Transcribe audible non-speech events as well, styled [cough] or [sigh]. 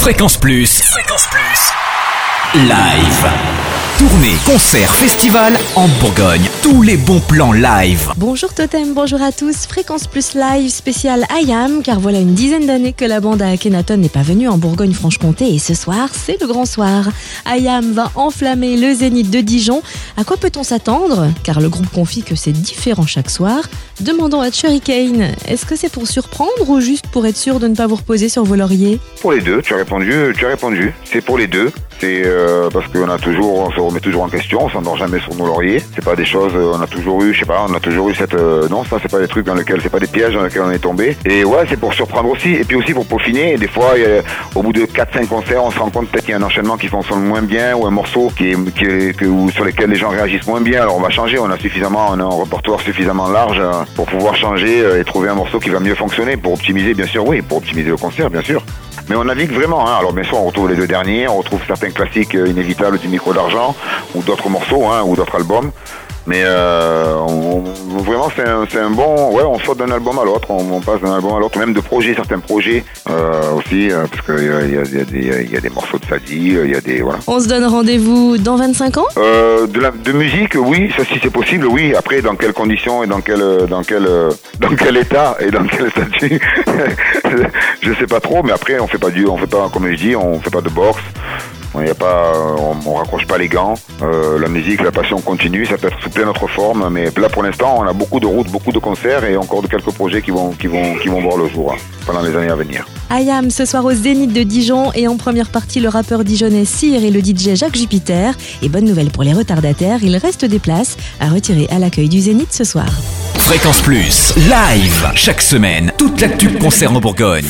Fréquence Plus. Fréquence Plus. Live. Tournée, concert, festival en Bourgogne. Tous les bons plans live. Bonjour Totem, bonjour à tous. Fréquence Plus Live spécial IAM, car voilà une dizaine d'années que la bande à Akhenaton n'est pas venue en Bourgogne-Franche-Comté et ce soir, c'est le grand soir. IAM va enflammer le zénith de Dijon. À quoi peut-on s'attendre? Car le groupe confie que c'est différent chaque soir. Demandons à Kane, est-ce que c'est pour surprendre ou juste pour être sûr de ne pas vous reposer sur vos lauriers? Pour les deux, tu as répondu, tu as répondu. C'est pour les deux. C'est euh, parce qu'on a toujours, on se remet toujours en question, on s'endort jamais sur nos lauriers. C'est pas des choses, euh, on a toujours eu, je sais pas, on a toujours eu cette, euh, non, ça c'est pas des trucs dans lesquels, c'est pas des pièges dans lesquels on est tombé. Et ouais, c'est pour surprendre aussi, et puis aussi pour peaufiner. Des fois, au bout de 4-5 concerts, on se rend compte peut-être qu'il y a un enchaînement qui fonctionne moins bien ou un morceau ou sur lesquels les gens réagissent moins bien. Alors on va changer, on a suffisamment, on a un répertoire suffisamment large euh, pour pouvoir changer euh, et trouver un morceau qui va mieux fonctionner pour optimiser, bien sûr, oui, pour optimiser le concert, bien sûr. Mais on navigue vraiment. Hein. Alors bien sûr, on retrouve les deux derniers, on retrouve certains classiques euh, inévitables du micro d'argent ou d'autres morceaux hein, ou d'autres albums. Mais euh, on- on- vraiment, c'est un, c'est un bon. Ouais, on saute d'un album à l'autre, on, on passe d'un album à l'autre, même de projets, certains projets euh, aussi, euh, parce qu'il y a, il y, a, y, a des- il y a des morceaux de Sadie, euh, il y a des voilà. On se donne rendez-vous dans 25 ans? Euh, de, la, de musique, oui, ça si c'est possible, oui. Après, dans quelles conditions et dans quel, euh, dans quel, euh, dans quel état et dans quel statut, [laughs] je sais pas trop. Mais après, on fait pas du, on fait pas, comme je dis, on fait pas de boxe. On y a pas, on, on raccroche pas les gants. Euh, la musique, la passion continue. Ça peut être sous plein d'autres formes, mais là pour l'instant, on a beaucoup de routes, beaucoup de concerts et encore de quelques projets qui vont, qui vont, qui vont voir le jour hein, pendant les années à venir. IAM ce soir au Zénith de Dijon et en première partie le rappeur dijonnais Cyr et le DJ Jacques Jupiter. Et bonne nouvelle pour les retardataires, il reste des places à retirer à l'accueil du Zénith ce soir. Fréquence Plus. Live. Chaque semaine. Toute l'actu concert en Bourgogne.